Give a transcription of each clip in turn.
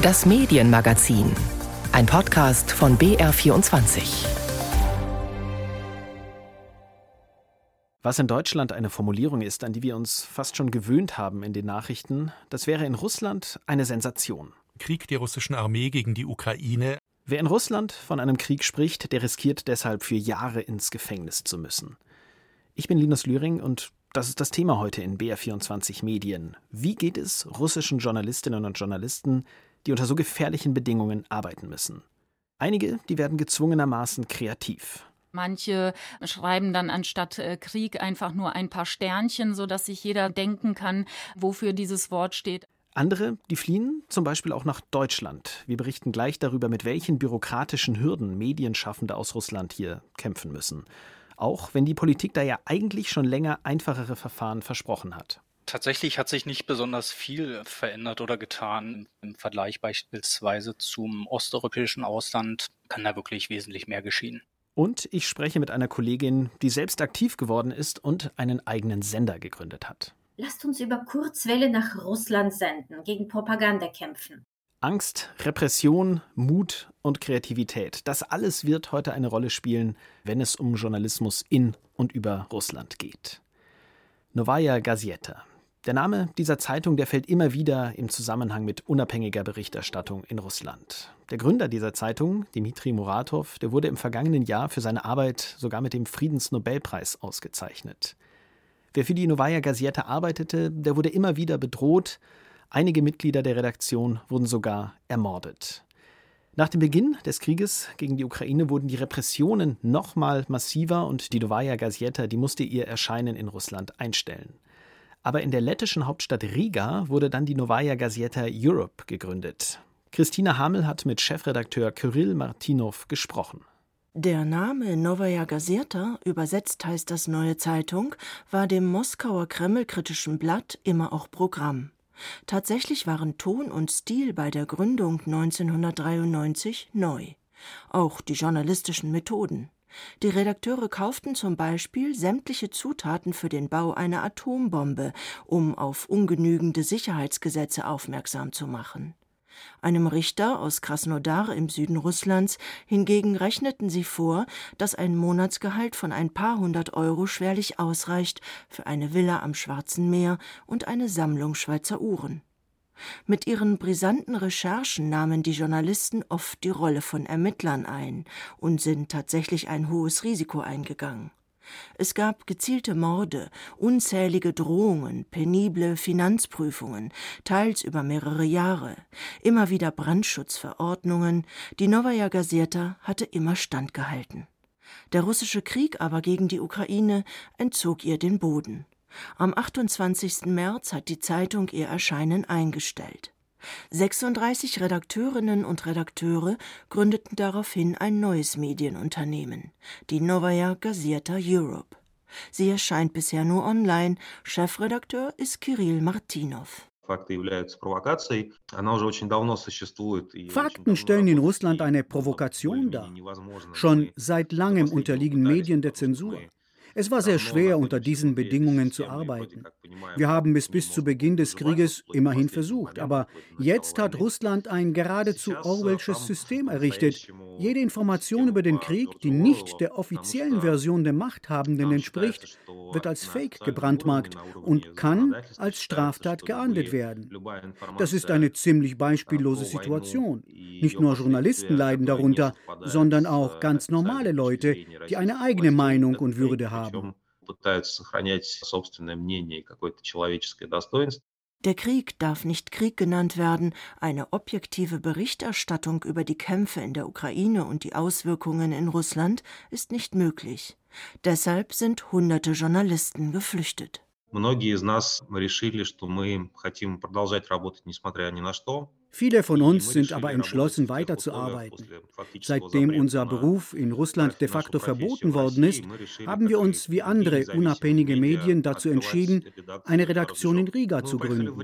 Das Medienmagazin. Ein Podcast von BR24. Was in Deutschland eine Formulierung ist, an die wir uns fast schon gewöhnt haben in den Nachrichten, das wäre in Russland eine Sensation. Krieg der russischen Armee gegen die Ukraine. Wer in Russland von einem Krieg spricht, der riskiert deshalb für Jahre ins Gefängnis zu müssen. Ich bin Linus Lühring und das ist das Thema heute in BR24 Medien. Wie geht es russischen Journalistinnen und Journalisten, die unter so gefährlichen Bedingungen arbeiten müssen? Einige, die werden gezwungenermaßen kreativ. Manche schreiben dann anstatt äh, Krieg einfach nur ein paar Sternchen, sodass sich jeder denken kann, wofür dieses Wort steht. Andere, die fliehen zum Beispiel auch nach Deutschland. Wir berichten gleich darüber, mit welchen bürokratischen Hürden Medienschaffende aus Russland hier kämpfen müssen auch wenn die Politik da ja eigentlich schon länger einfachere Verfahren versprochen hat. Tatsächlich hat sich nicht besonders viel verändert oder getan. Im Vergleich beispielsweise zum osteuropäischen Ausland kann da wirklich wesentlich mehr geschehen. Und ich spreche mit einer Kollegin, die selbst aktiv geworden ist und einen eigenen Sender gegründet hat. Lasst uns über Kurzwelle nach Russland senden, gegen Propaganda kämpfen. Angst, Repression, Mut und Kreativität, das alles wird heute eine Rolle spielen, wenn es um Journalismus in und über Russland geht. Novaya Gazeta. Der Name dieser Zeitung, der fällt immer wieder im Zusammenhang mit unabhängiger Berichterstattung in Russland. Der Gründer dieser Zeitung, Dmitri Muratov, der wurde im vergangenen Jahr für seine Arbeit sogar mit dem Friedensnobelpreis ausgezeichnet. Wer für die Novaya Gazeta arbeitete, der wurde immer wieder bedroht, Einige Mitglieder der Redaktion wurden sogar ermordet. Nach dem Beginn des Krieges gegen die Ukraine wurden die Repressionen nochmal massiver und die Novaya Gazeta, die musste ihr Erscheinen in Russland einstellen. Aber in der lettischen Hauptstadt Riga wurde dann die Novaya Gazeta Europe gegründet. Christina Hamel hat mit Chefredakteur Kyrill Martinov gesprochen. Der Name Novaya Gazeta, übersetzt heißt das Neue Zeitung, war dem Moskauer Kreml-kritischen Blatt immer auch Programm. Tatsächlich waren Ton und Stil bei der Gründung 1993 neu. Auch die journalistischen Methoden. Die Redakteure kauften zum Beispiel sämtliche Zutaten für den Bau einer Atombombe, um auf ungenügende Sicherheitsgesetze aufmerksam zu machen. Einem Richter aus Krasnodar im Süden Russlands hingegen rechneten sie vor, dass ein Monatsgehalt von ein paar hundert Euro schwerlich ausreicht für eine Villa am Schwarzen Meer und eine Sammlung Schweizer Uhren. Mit ihren brisanten Recherchen nahmen die Journalisten oft die Rolle von Ermittlern ein und sind tatsächlich ein hohes Risiko eingegangen. Es gab gezielte Morde, unzählige Drohungen, penible Finanzprüfungen, teils über mehrere Jahre, immer wieder Brandschutzverordnungen, die Novaya Gazeta hatte immer standgehalten. Der russische Krieg aber gegen die Ukraine entzog ihr den Boden. Am 28. März hat die Zeitung ihr Erscheinen eingestellt. 36 Redakteurinnen und Redakteure gründeten daraufhin ein neues Medienunternehmen, die Novaya Gazeta Europe. Sie erscheint bisher nur online. Chefredakteur ist Kirill Martinov. Fakten stellen in Russland eine Provokation dar. Schon seit langem unterliegen Medien der Zensur. Es war sehr schwer, unter diesen Bedingungen zu arbeiten. Wir haben es bis zu Beginn des Krieges immerhin versucht, aber jetzt hat Russland ein geradezu Orwellsches System errichtet. Jede Information über den Krieg, die nicht der offiziellen Version der Machthabenden entspricht, wird als Fake gebrandmarkt und kann als Straftat geahndet werden. Das ist eine ziemlich beispiellose Situation. Nicht nur Journalisten leiden darunter, sondern auch ganz normale Leute, die eine eigene Meinung und Würde haben haben. Der Krieg darf nicht Krieg genannt werden, eine objektive Berichterstattung über die Kämpfe in der Ukraine und die Auswirkungen in Russland ist nicht möglich. Deshalb sind hunderte Journalisten geflüchtet. Многие из нас решили, что мы хотим продолжать работать несмотря ни на что. Viele von uns sind aber entschlossen, weiterzuarbeiten. Seitdem unser Beruf in Russland de facto verboten worden ist, haben wir uns wie andere unabhängige Medien dazu entschieden, eine Redaktion in Riga zu gründen.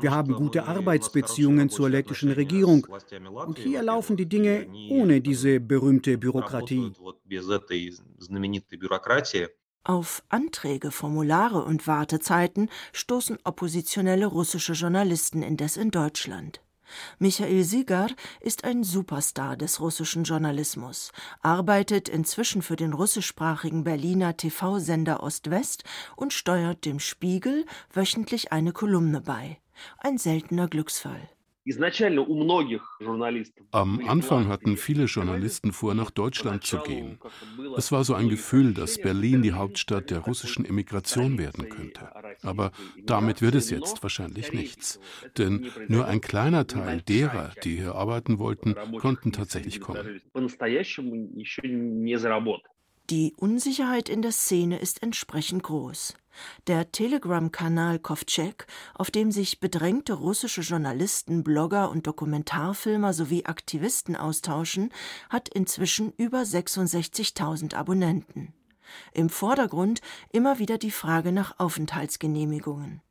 Wir haben gute Arbeitsbeziehungen zur lettischen Regierung und hier laufen die Dinge ohne diese berühmte Bürokratie. Auf Anträge, Formulare und Wartezeiten stoßen oppositionelle russische Journalisten indes in Deutschland. Michael Sigar ist ein Superstar des russischen Journalismus, arbeitet inzwischen für den russischsprachigen Berliner TV-Sender Ost-West und steuert dem Spiegel wöchentlich eine Kolumne bei. Ein seltener Glücksfall. Am Anfang hatten viele Journalisten vor, nach Deutschland zu gehen. Es war so ein Gefühl, dass Berlin die Hauptstadt der russischen Emigration werden könnte. Aber damit wird es jetzt wahrscheinlich nichts. Denn nur ein kleiner Teil derer, die hier arbeiten wollten, konnten tatsächlich kommen. Die Unsicherheit in der Szene ist entsprechend groß. Der Telegram-Kanal Kovcek, auf dem sich bedrängte russische Journalisten, Blogger und Dokumentarfilmer sowie Aktivisten austauschen, hat inzwischen über 66.000 Abonnenten. Im Vordergrund immer wieder die Frage nach Aufenthaltsgenehmigungen.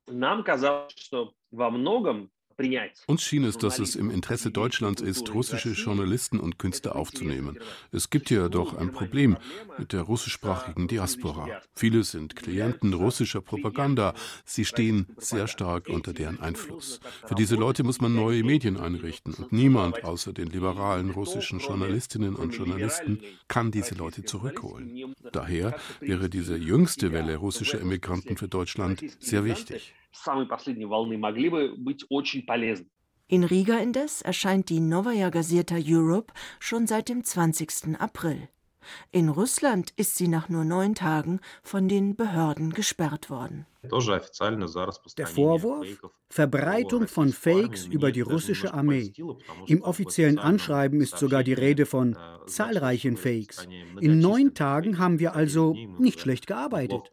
Uns schien es, dass es im Interesse Deutschlands ist, russische Journalisten und Künstler aufzunehmen. Es gibt ja doch ein Problem mit der russischsprachigen Diaspora. Viele sind Klienten russischer Propaganda. Sie stehen sehr stark unter deren Einfluss. Für diese Leute muss man neue Medien einrichten und niemand außer den liberalen russischen Journalistinnen und Journalisten kann diese Leute zurückholen. Daher wäre diese jüngste Welle russischer Emigranten für Deutschland sehr wichtig самой последней волны могли бы быть очень полезны. In Riga indes erscheint die Novaya Gazeta Europe schon seit dem 20. April. In Russland ist sie nach nur neun Tagen von den Behörden gesperrt worden. Der Vorwurf? Verbreitung von Fakes über die russische Armee. Im offiziellen Anschreiben ist sogar die Rede von zahlreichen Fakes. In neun Tagen haben wir also nicht schlecht gearbeitet.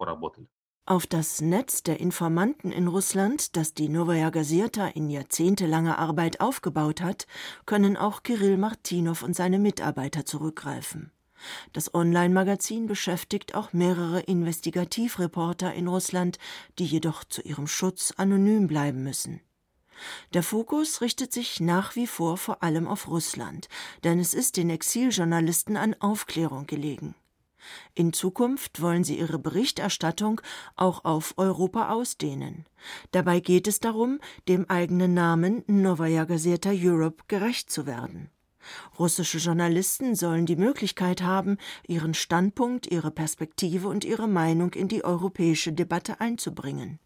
Auf das Netz der Informanten in Russland, das die Novaya Gazeta in jahrzehntelanger Arbeit aufgebaut hat, können auch Kirill Martinow und seine Mitarbeiter zurückgreifen. Das Online-Magazin beschäftigt auch mehrere Investigativreporter in Russland, die jedoch zu ihrem Schutz anonym bleiben müssen. Der Fokus richtet sich nach wie vor vor allem auf Russland, denn es ist den Exiljournalisten an Aufklärung gelegen. In Zukunft wollen sie ihre Berichterstattung auch auf Europa ausdehnen. Dabei geht es darum, dem eigenen Namen Novaya Gazeta Europe gerecht zu werden. Russische Journalisten sollen die Möglichkeit haben, ihren Standpunkt, ihre Perspektive und ihre Meinung in die europäische Debatte einzubringen.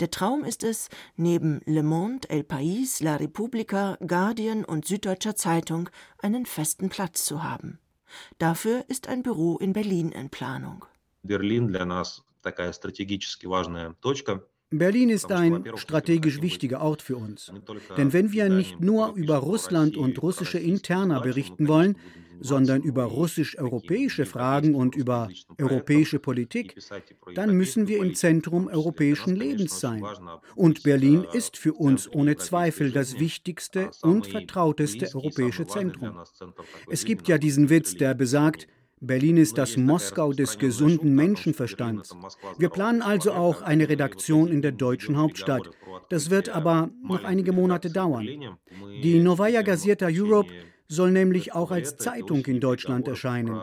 Der Traum ist es, neben Le Monde, El País, La Repubblica, Guardian und Süddeutscher Zeitung einen festen Platz zu haben. Dafür ist ein Büro in Berlin in Planung. Berlin Berlin ist ein strategisch wichtiger Ort für uns. Denn wenn wir nicht nur über Russland und russische Interna berichten wollen, sondern über russisch-europäische Fragen und über europäische Politik, dann müssen wir im Zentrum europäischen Lebens sein. Und Berlin ist für uns ohne Zweifel das wichtigste und vertrauteste europäische Zentrum. Es gibt ja diesen Witz, der besagt, Berlin ist das Moskau des gesunden Menschenverstands. Wir planen also auch eine Redaktion in der deutschen Hauptstadt. Das wird aber noch einige Monate dauern. Die Novaya Gazeta Europe soll nämlich auch als Zeitung in Deutschland erscheinen.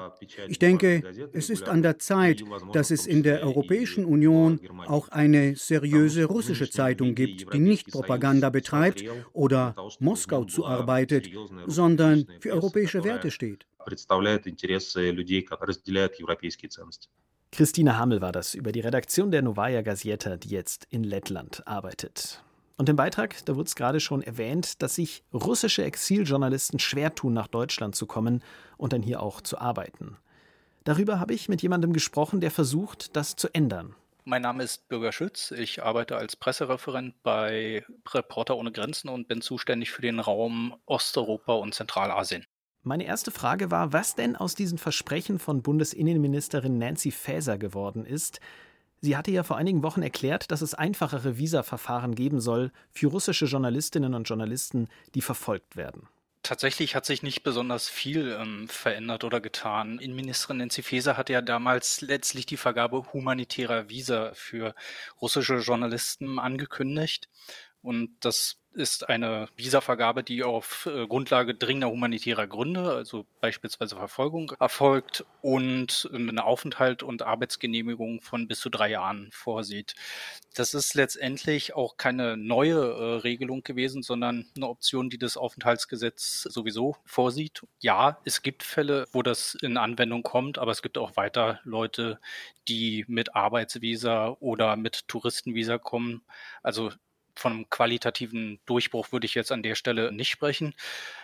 Ich denke, es ist an der Zeit, dass es in der Europäischen Union auch eine seriöse russische Zeitung gibt, die nicht Propaganda betreibt oder Moskau zuarbeitet, sondern für europäische Werte steht. Christine Hamel war das über die Redaktion der Novaya Gazeta, die jetzt in Lettland arbeitet. Und im Beitrag, da wurde es gerade schon erwähnt, dass sich russische Exiljournalisten schwer tun, nach Deutschland zu kommen und dann hier auch zu arbeiten. Darüber habe ich mit jemandem gesprochen, der versucht, das zu ändern. Mein Name ist Bürger Schütz. Ich arbeite als Pressereferent bei Reporter ohne Grenzen und bin zuständig für den Raum Osteuropa und Zentralasien. Meine erste Frage war, was denn aus diesen Versprechen von Bundesinnenministerin Nancy Faeser geworden ist, Sie hatte ja vor einigen Wochen erklärt, dass es einfachere Visaverfahren geben soll für russische Journalistinnen und Journalisten, die verfolgt werden. Tatsächlich hat sich nicht besonders viel ähm, verändert oder getan. Innenministerin Nancy Faeser hat ja damals letztlich die Vergabe humanitärer Visa für russische Journalisten angekündigt. Und das ist eine Visavergabe, die auf äh, Grundlage dringender humanitärer Gründe, also beispielsweise Verfolgung, erfolgt und eine Aufenthalt und Arbeitsgenehmigung von bis zu drei Jahren vorsieht. Das ist letztendlich auch keine neue äh, Regelung gewesen, sondern eine Option, die das Aufenthaltsgesetz sowieso vorsieht. Ja, es gibt Fälle, wo das in Anwendung kommt, aber es gibt auch weiter Leute, die mit Arbeitsvisa oder mit Touristenvisa kommen. Also von einem qualitativen Durchbruch würde ich jetzt an der Stelle nicht sprechen.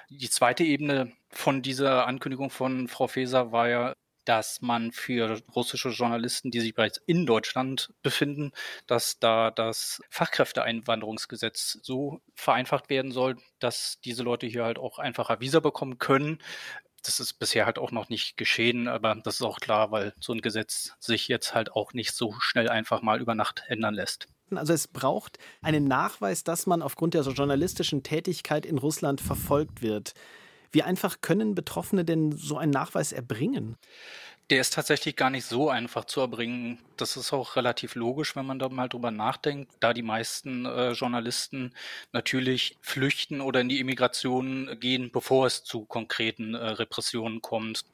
Die zweite Ebene von dieser Ankündigung von Frau Faeser war ja, dass man für russische Journalisten, die sich bereits in Deutschland befinden, dass da das Fachkräfteeinwanderungsgesetz so vereinfacht werden soll, dass diese Leute hier halt auch einfacher Visa bekommen können. Das ist bisher halt auch noch nicht geschehen, aber das ist auch klar, weil so ein Gesetz sich jetzt halt auch nicht so schnell einfach mal über Nacht ändern lässt. Also es braucht einen Nachweis, dass man aufgrund der journalistischen Tätigkeit in Russland verfolgt wird. Wie einfach können Betroffene denn so einen Nachweis erbringen? Der ist tatsächlich gar nicht so einfach zu erbringen. Das ist auch relativ logisch, wenn man da mal drüber nachdenkt, da die meisten äh, Journalisten natürlich flüchten oder in die Immigration gehen, bevor es zu konkreten äh, Repressionen kommt.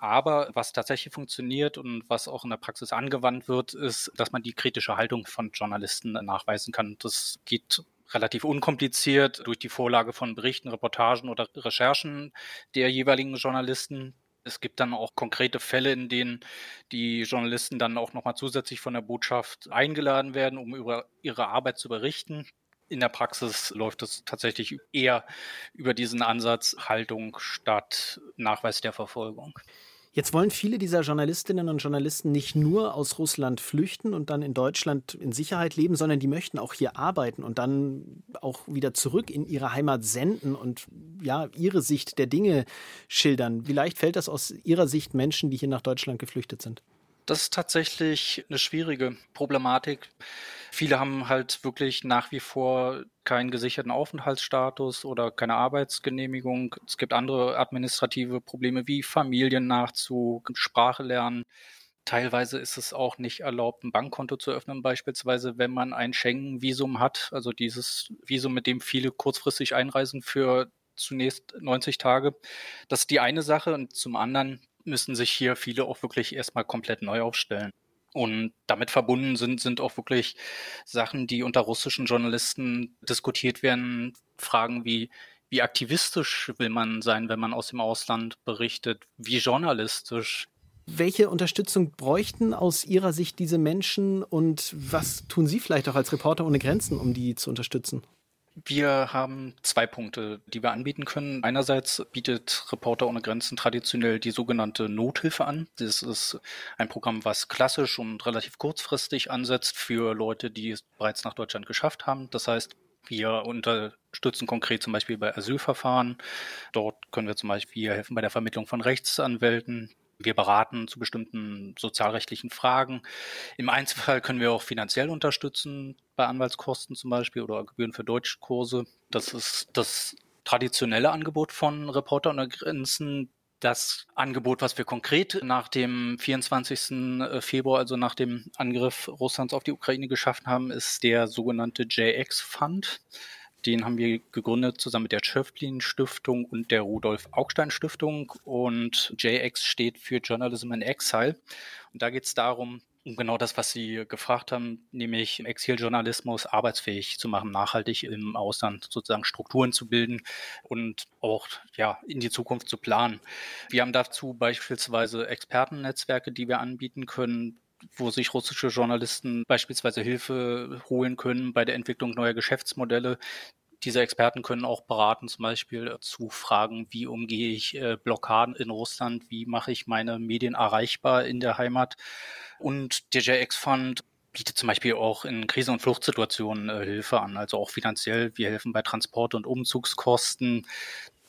Aber was tatsächlich funktioniert und was auch in der Praxis angewandt wird, ist, dass man die kritische Haltung von Journalisten nachweisen kann. Das geht relativ unkompliziert durch die Vorlage von Berichten, Reportagen oder Recherchen der jeweiligen Journalisten. Es gibt dann auch konkrete Fälle, in denen die Journalisten dann auch nochmal zusätzlich von der Botschaft eingeladen werden, um über ihre Arbeit zu berichten. In der Praxis läuft es tatsächlich eher über diesen Ansatz Haltung statt Nachweis der Verfolgung. Jetzt wollen viele dieser Journalistinnen und Journalisten nicht nur aus Russland flüchten und dann in Deutschland in Sicherheit leben, sondern die möchten auch hier arbeiten und dann auch wieder zurück in ihre Heimat senden und ja, ihre Sicht der Dinge schildern. Wie leicht fällt das aus Ihrer Sicht Menschen, die hier nach Deutschland geflüchtet sind? Das ist tatsächlich eine schwierige Problematik. Viele haben halt wirklich nach wie vor keinen gesicherten Aufenthaltsstatus oder keine Arbeitsgenehmigung. Es gibt andere administrative Probleme wie Familiennachzug, Sprache lernen. Teilweise ist es auch nicht erlaubt, ein Bankkonto zu öffnen, beispielsweise, wenn man ein Schengen-Visum hat, also dieses Visum, mit dem viele kurzfristig einreisen für zunächst 90 Tage. Das ist die eine Sache. Und zum anderen müssen sich hier viele auch wirklich erstmal komplett neu aufstellen. Und damit verbunden sind, sind auch wirklich Sachen, die unter russischen Journalisten diskutiert werden. Fragen wie, wie aktivistisch will man sein, wenn man aus dem Ausland berichtet? Wie journalistisch? Welche Unterstützung bräuchten aus Ihrer Sicht diese Menschen und was tun Sie vielleicht auch als Reporter ohne Grenzen, um die zu unterstützen? Wir haben zwei Punkte, die wir anbieten können. Einerseits bietet Reporter ohne Grenzen traditionell die sogenannte Nothilfe an. Das ist ein Programm, was klassisch und relativ kurzfristig ansetzt für Leute, die es bereits nach Deutschland geschafft haben. Das heißt, wir unterstützen konkret zum Beispiel bei Asylverfahren. Dort können wir zum Beispiel helfen bei der Vermittlung von Rechtsanwälten. Wir beraten zu bestimmten sozialrechtlichen Fragen. Im Einzelfall können wir auch finanziell unterstützen, bei Anwaltskosten zum Beispiel oder Gebühren für Deutschkurse. Das ist das traditionelle Angebot von Reporter ohne Grenzen. Das Angebot, was wir konkret nach dem 24. Äh, Februar, also nach dem Angriff Russlands auf die Ukraine geschaffen haben, ist der sogenannte JX Fund. Den haben wir gegründet zusammen mit der Schöpflin Stiftung und der Rudolf Augstein Stiftung. Und JX steht für Journalism in Exile. Und da geht es darum, um genau das, was Sie gefragt haben, nämlich Exiljournalismus arbeitsfähig zu machen, nachhaltig im Ausland sozusagen Strukturen zu bilden und auch ja, in die Zukunft zu planen. Wir haben dazu beispielsweise Expertennetzwerke, die wir anbieten können, wo sich russische Journalisten beispielsweise Hilfe holen können bei der Entwicklung neuer Geschäftsmodelle. Diese Experten können auch beraten, zum Beispiel zu Fragen, wie umgehe ich äh, Blockaden in Russland, wie mache ich meine Medien erreichbar in der Heimat. Und der JX-Fund bietet zum Beispiel auch in Krise- und Fluchtsituationen äh, Hilfe an, also auch finanziell. Wir helfen bei Transport- und Umzugskosten.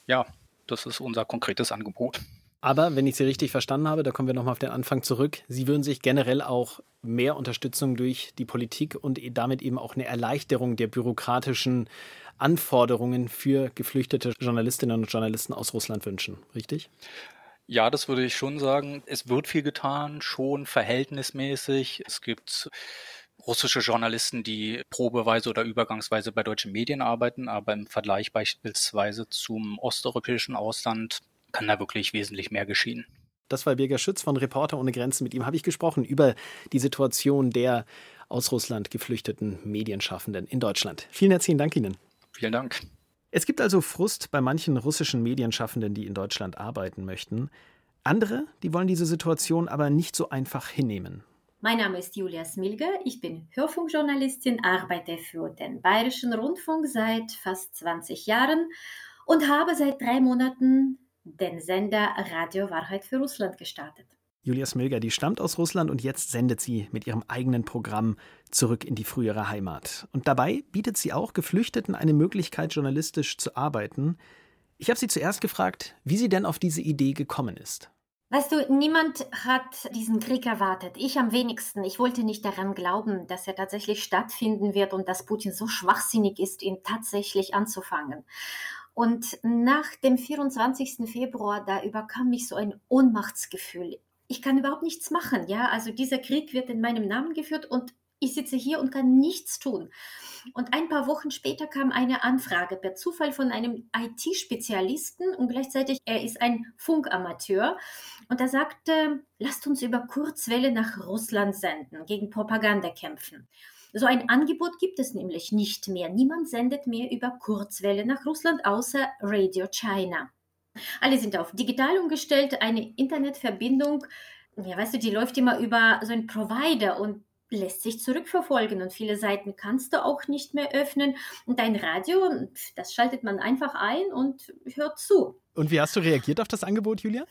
Ja, das ist unser konkretes Angebot. Aber wenn ich Sie richtig verstanden habe, da kommen wir nochmal auf den Anfang zurück, Sie würden sich generell auch mehr Unterstützung durch die Politik und e-, damit eben auch eine Erleichterung der bürokratischen Anforderungen für geflüchtete Journalistinnen und Journalisten aus Russland wünschen, richtig? Ja, das würde ich schon sagen. Es wird viel getan, schon verhältnismäßig. Es gibt russische Journalisten, die probeweise oder übergangsweise bei deutschen Medien arbeiten, aber im Vergleich beispielsweise zum osteuropäischen Ausland kann da wirklich wesentlich mehr geschehen. Das war Birger Schütz von Reporter ohne Grenzen. Mit ihm habe ich gesprochen über die Situation der aus Russland geflüchteten Medienschaffenden in Deutschland. Vielen herzlichen Dank Ihnen. Vielen Dank. Es gibt also Frust bei manchen russischen Medienschaffenden, die in Deutschland arbeiten möchten. Andere, die wollen diese Situation aber nicht so einfach hinnehmen. Mein Name ist Julia Smilge, ich bin Hörfunkjournalistin, arbeite für den Bayerischen Rundfunk seit fast 20 Jahren und habe seit drei Monaten den Sender Radio Wahrheit für Russland gestartet. Julia Smilger, die stammt aus Russland und jetzt sendet sie mit ihrem eigenen Programm zurück in die frühere Heimat. Und dabei bietet sie auch Geflüchteten eine Möglichkeit, journalistisch zu arbeiten. Ich habe sie zuerst gefragt, wie sie denn auf diese Idee gekommen ist. Weißt du, niemand hat diesen Krieg erwartet. Ich am wenigsten. Ich wollte nicht daran glauben, dass er tatsächlich stattfinden wird und dass Putin so schwachsinnig ist, ihn tatsächlich anzufangen. Und nach dem 24. Februar, da überkam mich so ein Ohnmachtsgefühl. Ich kann überhaupt nichts machen, ja. Also dieser Krieg wird in meinem Namen geführt und ich sitze hier und kann nichts tun. Und ein paar Wochen später kam eine Anfrage per Zufall von einem IT-Spezialisten und gleichzeitig er ist ein Funkamateur und er sagte, lasst uns über Kurzwelle nach Russland senden, gegen Propaganda kämpfen. So ein Angebot gibt es nämlich nicht mehr. Niemand sendet mehr über Kurzwelle nach Russland außer Radio China. Alle sind auf digital umgestellt, eine Internetverbindung, ja, weißt du, die läuft immer über so einen Provider und lässt sich zurückverfolgen und viele Seiten kannst du auch nicht mehr öffnen und dein Radio, das schaltet man einfach ein und hört zu. Und wie hast du reagiert auf das Angebot, Julia?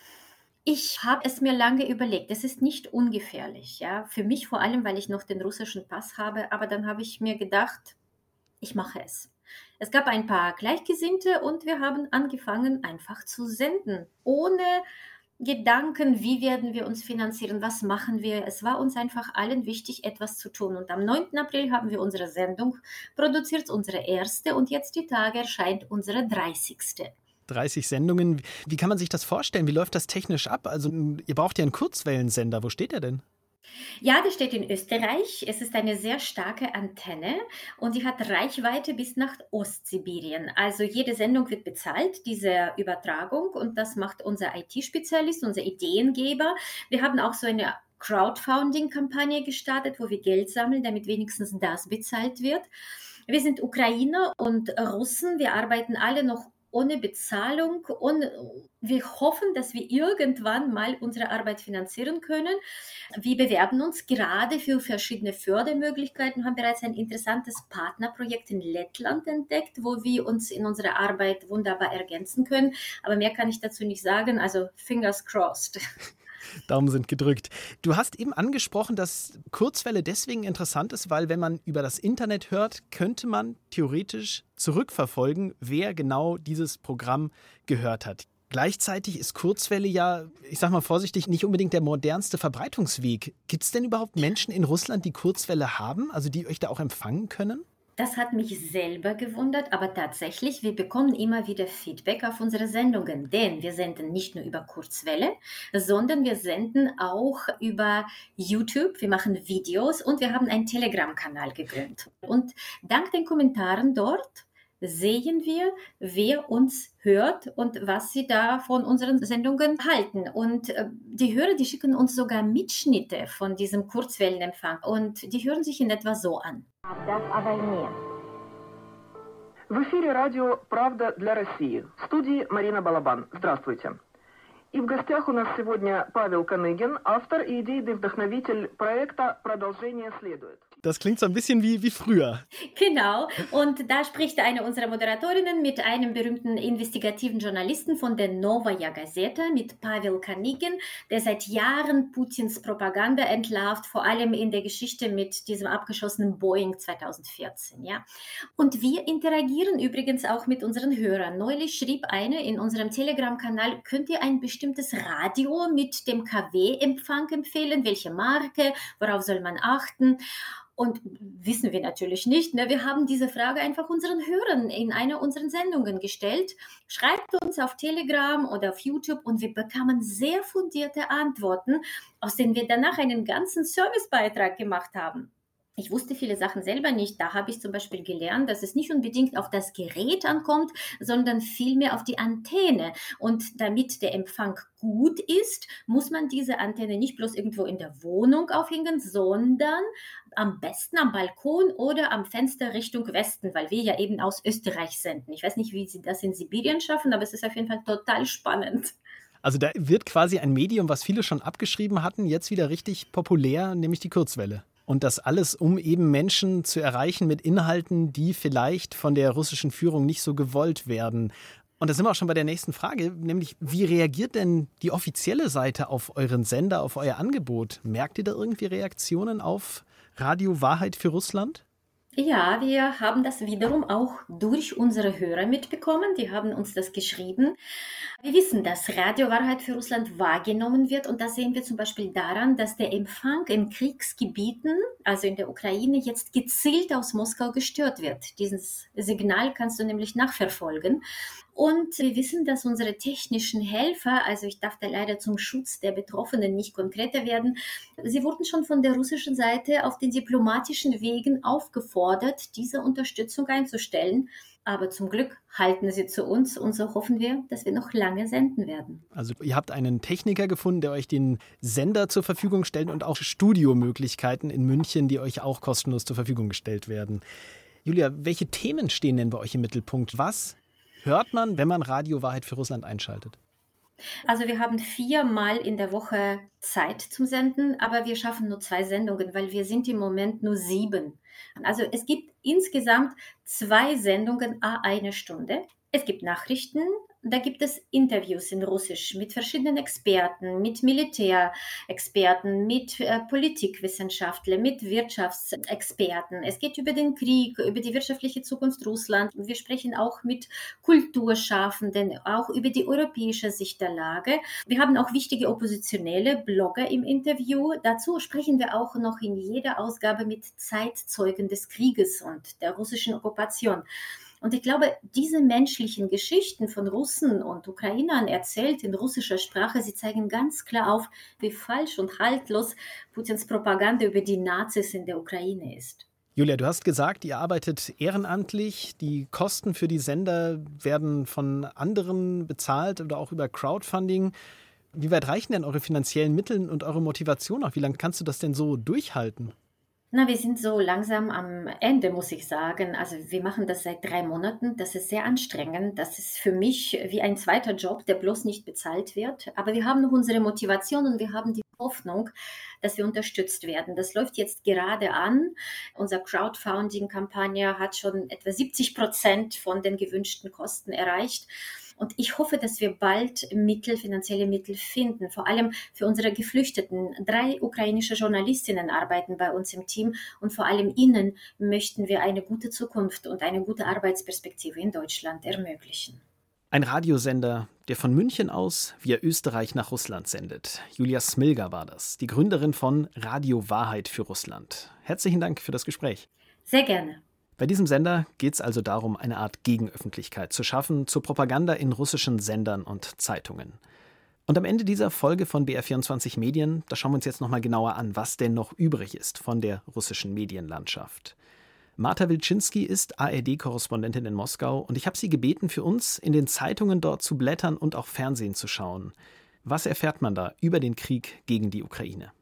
Ich habe es mir lange überlegt. Es ist nicht ungefährlich, ja. Für mich vor allem, weil ich noch den russischen Pass habe. Aber dann habe ich mir gedacht, ich mache es. Es gab ein paar Gleichgesinnte und wir haben angefangen, einfach zu senden, ohne Gedanken, wie werden wir uns finanzieren, was machen wir. Es war uns einfach allen wichtig, etwas zu tun. Und am 9. April haben wir unsere Sendung produziert, unsere erste, und jetzt die Tage erscheint unsere 30. 30 Sendungen. Wie kann man sich das vorstellen? Wie läuft das technisch ab? Also, ihr braucht ja einen Kurzwellensender. Wo steht er denn? Ja, der steht in Österreich. Es ist eine sehr starke Antenne und die hat Reichweite bis nach Ostsibirien. Also jede Sendung wird bezahlt, diese Übertragung, und das macht unser IT-Spezialist, unser Ideengeber. Wir haben auch so eine Crowdfunding-Kampagne gestartet, wo wir Geld sammeln, damit wenigstens das bezahlt wird. Wir sind Ukrainer und Russen. Wir arbeiten alle noch ohne Bezahlung und wir hoffen, dass wir irgendwann mal unsere Arbeit finanzieren können. Wir bewerben uns gerade für verschiedene Fördermöglichkeiten, haben bereits ein interessantes Partnerprojekt in Lettland entdeckt, wo wir uns in unserer Arbeit wunderbar ergänzen können. Aber mehr kann ich dazu nicht sagen, also fingers crossed. Daumen sind gedrückt. Du hast eben angesprochen, dass Kurzwelle deswegen interessant ist, weil wenn man über das Internet hört, könnte man theoretisch zurückverfolgen, wer genau dieses Programm gehört hat. Gleichzeitig ist Kurzwelle ja, ich sag mal vorsichtig, nicht unbedingt der modernste Verbreitungsweg. Gibt es denn überhaupt Menschen in Russland, die Kurzwelle haben, also die euch da auch empfangen können? Das hat mich selber gewundert, aber tatsächlich, wir bekommen immer wieder Feedback auf unsere Sendungen, denn wir senden nicht nur über Kurzwelle, sondern wir senden auch über YouTube, wir machen Videos und wir haben einen Telegram-Kanal gegründet. Und dank den Kommentaren dort sehen wir, wer uns hört und was sie da von unseren Sendungen halten. Und äh, die Hörer, die schicken uns sogar Mitschnitte von diesem Kurzwellenempfang und die hören sich in etwa so an. В эфире радио «Правда для России». В студии Марина Балабан. Здравствуйте. И в гостях у нас сегодня Павел Каныгин, автор и идейный вдохновитель проекта «Продолжение следует». Das klingt so ein bisschen wie, wie früher. Genau. Und da spricht eine unserer Moderatorinnen mit einem berühmten investigativen Journalisten von der Novaya Gazeta, mit Pavel Kanigin, der seit Jahren Putins Propaganda entlarvt, vor allem in der Geschichte mit diesem abgeschossenen Boeing 2014. Ja. Und wir interagieren übrigens auch mit unseren Hörern. Neulich schrieb eine in unserem Telegram-Kanal, könnt ihr ein bestimmtes Radio mit dem KW-Empfang empfehlen? Welche Marke? Worauf soll man achten? Und wissen wir natürlich nicht. Ne? Wir haben diese Frage einfach unseren Hörern in einer unserer Sendungen gestellt. Schreibt uns auf Telegram oder auf YouTube und wir bekamen sehr fundierte Antworten, aus denen wir danach einen ganzen Servicebeitrag gemacht haben. Ich wusste viele Sachen selber nicht. Da habe ich zum Beispiel gelernt, dass es nicht unbedingt auf das Gerät ankommt, sondern vielmehr auf die Antenne. Und damit der Empfang gut ist, muss man diese Antenne nicht bloß irgendwo in der Wohnung aufhängen, sondern am besten am Balkon oder am Fenster Richtung Westen, weil wir ja eben aus Österreich senden. Ich weiß nicht, wie sie das in Sibirien schaffen, aber es ist auf jeden Fall total spannend. Also da wird quasi ein Medium, was viele schon abgeschrieben hatten, jetzt wieder richtig populär, nämlich die Kurzwelle. Und das alles, um eben Menschen zu erreichen mit Inhalten, die vielleicht von der russischen Führung nicht so gewollt werden. Und da sind wir auch schon bei der nächsten Frage, nämlich wie reagiert denn die offizielle Seite auf euren Sender, auf euer Angebot? Merkt ihr da irgendwie Reaktionen auf Radio Wahrheit für Russland? Ja, wir haben das wiederum auch durch unsere Hörer mitbekommen. Die haben uns das geschrieben. Wir wissen, dass Radio Wahrheit für Russland wahrgenommen wird und das sehen wir zum Beispiel daran, dass der Empfang in Kriegsgebieten, also in der Ukraine, jetzt gezielt aus Moskau gestört wird. Dieses Signal kannst du nämlich nachverfolgen. Und wir wissen, dass unsere technischen Helfer, also ich darf da leider zum Schutz der Betroffenen nicht konkreter werden, sie wurden schon von der russischen Seite auf den diplomatischen Wegen aufgefordert, diese Unterstützung einzustellen. Aber zum Glück halten sie zu uns und so hoffen wir, dass wir noch lange senden werden. Also ihr habt einen Techniker gefunden, der euch den Sender zur Verfügung stellt und auch Studiomöglichkeiten in München, die euch auch kostenlos zur Verfügung gestellt werden. Julia, welche Themen stehen denn bei euch im Mittelpunkt? Was hört man, wenn man Radio Wahrheit für Russland einschaltet? Also wir haben viermal in der Woche Zeit zum Senden, aber wir schaffen nur zwei Sendungen, weil wir sind im Moment nur sieben. Also es gibt insgesamt zwei Sendungen a eine Stunde. Es gibt Nachrichten, da gibt es Interviews in Russisch mit verschiedenen Experten, mit Militärexperten, mit äh, Politikwissenschaftlern, mit Wirtschaftsexperten. Es geht über den Krieg, über die wirtschaftliche Zukunft Russlands. Wir sprechen auch mit Kulturschaffenden, auch über die europäische Sicht der Lage. Wir haben auch wichtige oppositionelle Blogger im Interview. Dazu sprechen wir auch noch in jeder Ausgabe mit Zeitzeugen des Krieges und der russischen Okkupation. Und ich glaube, diese menschlichen Geschichten von Russen und Ukrainern erzählt in russischer Sprache, sie zeigen ganz klar auf, wie falsch und haltlos Putins Propaganda über die Nazis in der Ukraine ist. Julia, du hast gesagt, ihr arbeitet ehrenamtlich. Die Kosten für die Sender werden von anderen bezahlt oder auch über Crowdfunding. Wie weit reichen denn eure finanziellen Mittel und eure Motivation auch? Wie lange kannst du das denn so durchhalten? Na, wir sind so langsam am Ende, muss ich sagen. Also wir machen das seit drei Monaten. Das ist sehr anstrengend. Das ist für mich wie ein zweiter Job, der bloß nicht bezahlt wird. Aber wir haben noch unsere Motivation und wir haben die Hoffnung, dass wir unterstützt werden. Das läuft jetzt gerade an. Unsere Crowdfunding-Kampagne hat schon etwa 70 Prozent von den gewünschten Kosten erreicht. Und ich hoffe, dass wir bald Mittel, finanzielle Mittel finden, vor allem für unsere Geflüchteten. Drei ukrainische Journalistinnen arbeiten bei uns im Team und vor allem ihnen möchten wir eine gute Zukunft und eine gute Arbeitsperspektive in Deutschland ermöglichen. Ein Radiosender, der von München aus via Österreich nach Russland sendet. Julia Smilga war das, die Gründerin von Radio Wahrheit für Russland. Herzlichen Dank für das Gespräch. Sehr gerne. Bei diesem Sender geht es also darum, eine Art Gegenöffentlichkeit zu schaffen zur Propaganda in russischen Sendern und Zeitungen. Und am Ende dieser Folge von BR24 Medien, da schauen wir uns jetzt nochmal genauer an, was denn noch übrig ist von der russischen Medienlandschaft. Marta Wilczynski ist ARD-Korrespondentin in Moskau und ich habe sie gebeten, für uns in den Zeitungen dort zu blättern und auch Fernsehen zu schauen. Was erfährt man da über den Krieg gegen die Ukraine?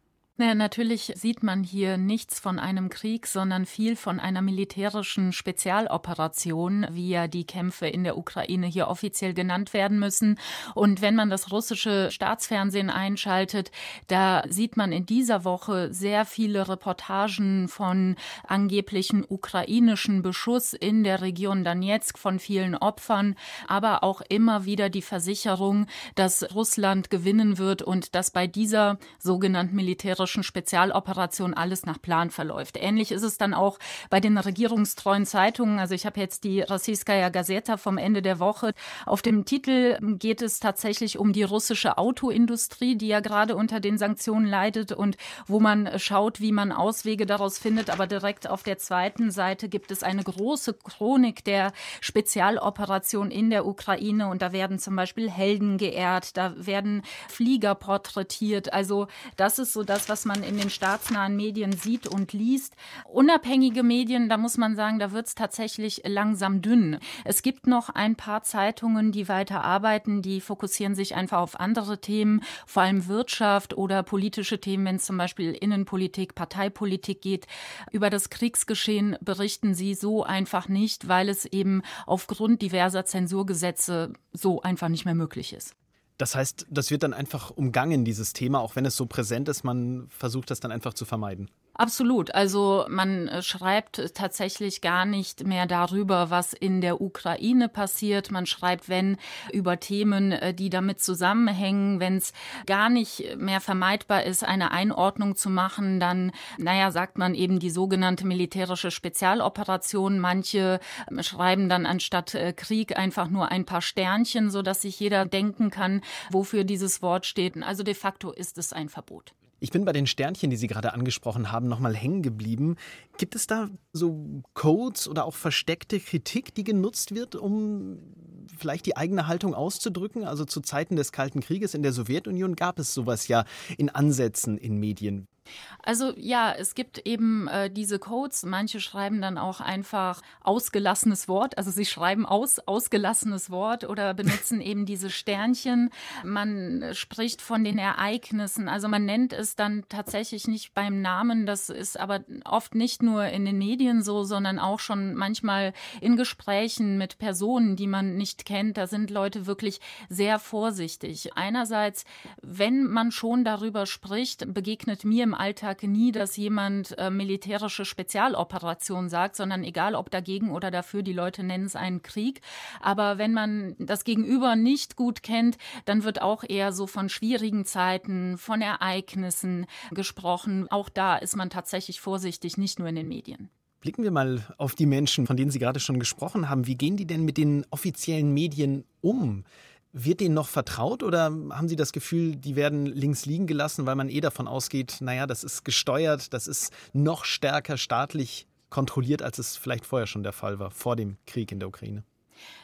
Naja, natürlich sieht man hier nichts von einem Krieg, sondern viel von einer militärischen Spezialoperation, wie ja die Kämpfe in der Ukraine hier offiziell genannt werden müssen. Und wenn man das russische Staatsfernsehen einschaltet, da sieht man in dieser Woche sehr viele Reportagen von angeblichen ukrainischen Beschuss in der Region Donetsk von vielen Opfern, aber auch immer wieder die Versicherung, dass Russland gewinnen wird und dass bei dieser sogenannten militärischen militärischen Spezialoperation alles nach Plan verläuft. Ähnlich ist es dann auch bei den regierungstreuen Zeitungen. Also ich habe jetzt die Rossiyskaya Gazeta vom Ende der Woche. Auf dem Titel geht es tatsächlich um die russische Autoindustrie, die ja gerade unter den Sanktionen leidet und wo man schaut, wie man Auswege daraus findet. Aber direkt auf der zweiten Seite gibt es eine große Chronik der Spezialoperation in der Ukraine und da werden zum Beispiel Helden geehrt, da werden Flieger porträtiert. Also das ist so das, was was man in den staatsnahen Medien sieht und liest. Unabhängige Medien, da muss man sagen, da wird es tatsächlich langsam dünn. Es gibt noch ein paar Zeitungen, die weiter arbeiten, die fokussieren sich einfach auf andere Themen, vor allem Wirtschaft oder politische Themen, wenn es zum Beispiel Innenpolitik, Parteipolitik geht. Über das Kriegsgeschehen berichten sie so einfach nicht, weil es eben aufgrund diverser Zensurgesetze so einfach nicht mehr möglich ist. Das heißt, das wird dann einfach umgangen, dieses Thema, auch wenn es so präsent ist, man versucht das dann einfach zu vermeiden. Absolut. Also man äh, schreibt tatsächlich gar nicht mehr darüber, was in der Ukraine passiert. Man schreibt, wenn, über Themen, äh, die damit zusammenhängen. Wenn es gar nicht mehr vermeidbar ist, eine Einordnung zu machen, dann, naja, sagt man eben die sogenannte militärische Spezialoperation. Manche ähm, schreiben dann anstatt äh, Krieg einfach nur ein paar Sternchen, sodass sich jeder denken kann, wofür dieses Wort steht. Also de facto ist es ein Verbot. Ich bin bei den Sternchen, die Sie gerade angesprochen haben, nochmal hängen geblieben. Gibt es da so Codes oder auch versteckte Kritik, die genutzt wird, um vielleicht die eigene Haltung auszudrücken? Also zu Zeiten des Kalten Krieges in der Sowjetunion gab es sowas ja in Ansätzen in Medien. Also ja, es gibt eben äh, diese Codes. Manche schreiben dann auch einfach ausgelassenes Wort. Also sie schreiben aus ausgelassenes Wort oder benutzen eben diese Sternchen. Man spricht von den Ereignissen. Also man nennt es dann tatsächlich nicht beim Namen. Das ist aber oft nicht nur in den Medien so, sondern auch schon manchmal in Gesprächen mit Personen, die man nicht kennt. Da sind Leute wirklich sehr vorsichtig. Einerseits, wenn man schon darüber spricht, begegnet mir im Alltag nie, dass jemand äh, militärische Spezialoperation sagt, sondern egal ob dagegen oder dafür, die Leute nennen es einen Krieg. Aber wenn man das Gegenüber nicht gut kennt, dann wird auch eher so von schwierigen Zeiten, von Ereignissen gesprochen. Auch da ist man tatsächlich vorsichtig, nicht nur in den Medien. Blicken wir mal auf die Menschen, von denen Sie gerade schon gesprochen haben. Wie gehen die denn mit den offiziellen Medien um? Wird denen noch vertraut oder haben Sie das Gefühl, die werden links liegen gelassen, weil man eh davon ausgeht, naja, das ist gesteuert, das ist noch stärker staatlich kontrolliert, als es vielleicht vorher schon der Fall war, vor dem Krieg in der Ukraine?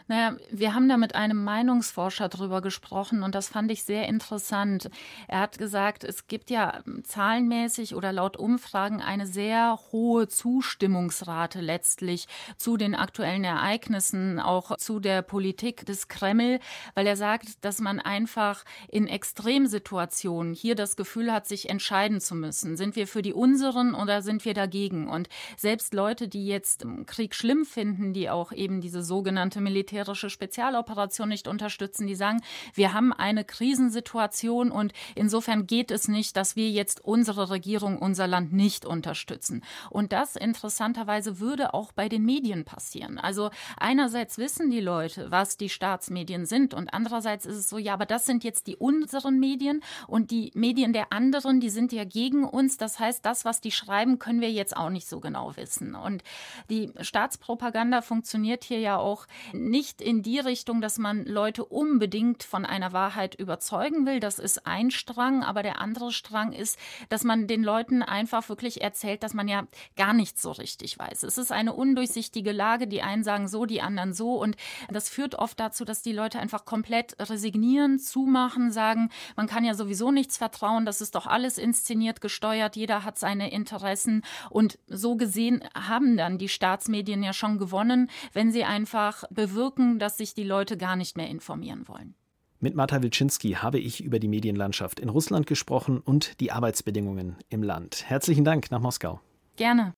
Naja, wir haben da mit einem Meinungsforscher drüber gesprochen und das fand ich sehr interessant. Er hat gesagt, es gibt ja zahlenmäßig oder laut Umfragen eine sehr hohe Zustimmungsrate letztlich zu den aktuellen Ereignissen, auch zu der Politik des Kreml, weil er sagt, dass man einfach in Extremsituationen hier das Gefühl hat, sich entscheiden zu müssen. Sind wir für die unseren oder sind wir dagegen? Und selbst Leute, die jetzt Krieg schlimm finden, die auch eben diese sogenannte militärische Spezialoperation nicht unterstützen. Die sagen, wir haben eine Krisensituation und insofern geht es nicht, dass wir jetzt unsere Regierung, unser Land nicht unterstützen. Und das interessanterweise würde auch bei den Medien passieren. Also einerseits wissen die Leute, was die Staatsmedien sind und andererseits ist es so, ja, aber das sind jetzt die unseren Medien und die Medien der anderen, die sind ja gegen uns. Das heißt, das, was die schreiben, können wir jetzt auch nicht so genau wissen. Und die Staatspropaganda funktioniert hier ja auch nicht in die Richtung, dass man Leute unbedingt von einer Wahrheit überzeugen will. Das ist ein Strang, aber der andere Strang ist, dass man den Leuten einfach wirklich erzählt, dass man ja gar nichts so richtig weiß. Es ist eine undurchsichtige Lage. Die einen sagen so, die anderen so. Und das führt oft dazu, dass die Leute einfach komplett resignieren, zumachen, sagen, man kann ja sowieso nichts vertrauen. Das ist doch alles inszeniert, gesteuert. Jeder hat seine Interessen. Und so gesehen haben dann die Staatsmedien ja schon gewonnen, wenn sie einfach bewirken, dass sich die Leute gar nicht mehr informieren wollen. Mit Marta Wilczynski habe ich über die Medienlandschaft in Russland gesprochen und die Arbeitsbedingungen im Land. Herzlichen Dank nach Moskau. Gerne.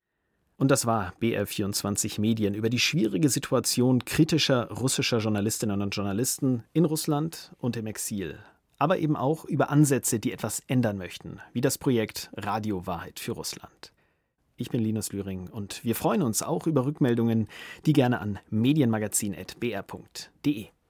Und das war BR24 Medien über die schwierige Situation kritischer russischer Journalistinnen und Journalisten in Russland und im Exil. Aber eben auch über Ansätze, die etwas ändern möchten, wie das Projekt Radio Wahrheit für Russland. Ich bin Linus Lühring und wir freuen uns auch über Rückmeldungen, die gerne an medienmagazin.br.de